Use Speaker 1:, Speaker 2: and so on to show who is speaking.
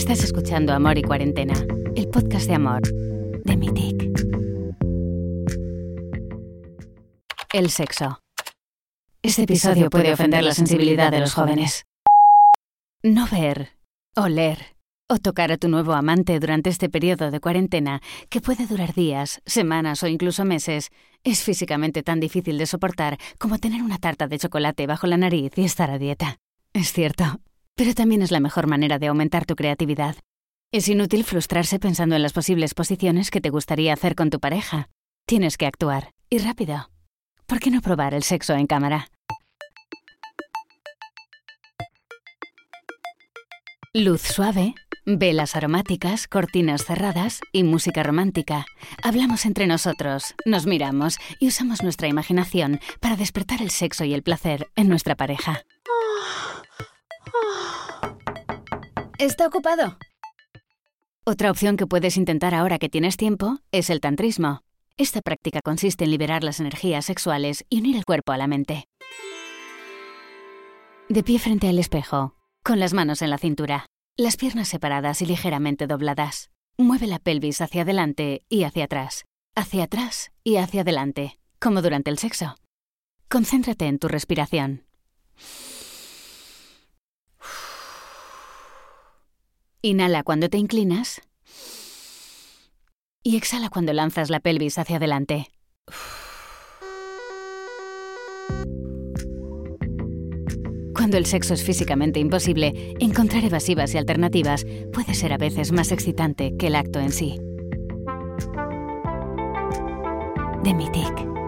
Speaker 1: Estás escuchando Amor y Cuarentena, el podcast de amor de Mitic. El sexo. Este episodio puede ofender la sensibilidad de los jóvenes. No ver, oler o tocar a tu nuevo amante durante este periodo de cuarentena, que puede durar días, semanas o incluso meses, es físicamente tan difícil de soportar como tener una tarta de chocolate bajo la nariz y estar a dieta. Es cierto, pero también es la mejor manera de aumentar tu creatividad. Es inútil frustrarse pensando en las posibles posiciones que te gustaría hacer con tu pareja. Tienes que actuar, y rápido. ¿Por qué no probar el sexo en cámara? Luz suave, velas aromáticas, cortinas cerradas y música romántica. Hablamos entre nosotros, nos miramos y usamos nuestra imaginación para despertar el sexo y el placer en nuestra pareja. ¿Está ocupado? Otra opción que puedes intentar ahora que tienes tiempo es el tantrismo. Esta práctica consiste en liberar las energías sexuales y unir el cuerpo a la mente. De pie frente al espejo, con las manos en la cintura, las piernas separadas y ligeramente dobladas. Mueve la pelvis hacia adelante y hacia atrás, hacia atrás y hacia adelante, como durante el sexo. Concéntrate en tu respiración. Inhala cuando te inclinas y exhala cuando lanzas la pelvis hacia adelante. Cuando el sexo es físicamente imposible, encontrar evasivas y alternativas puede ser a veces más excitante que el acto en sí. De Mitic.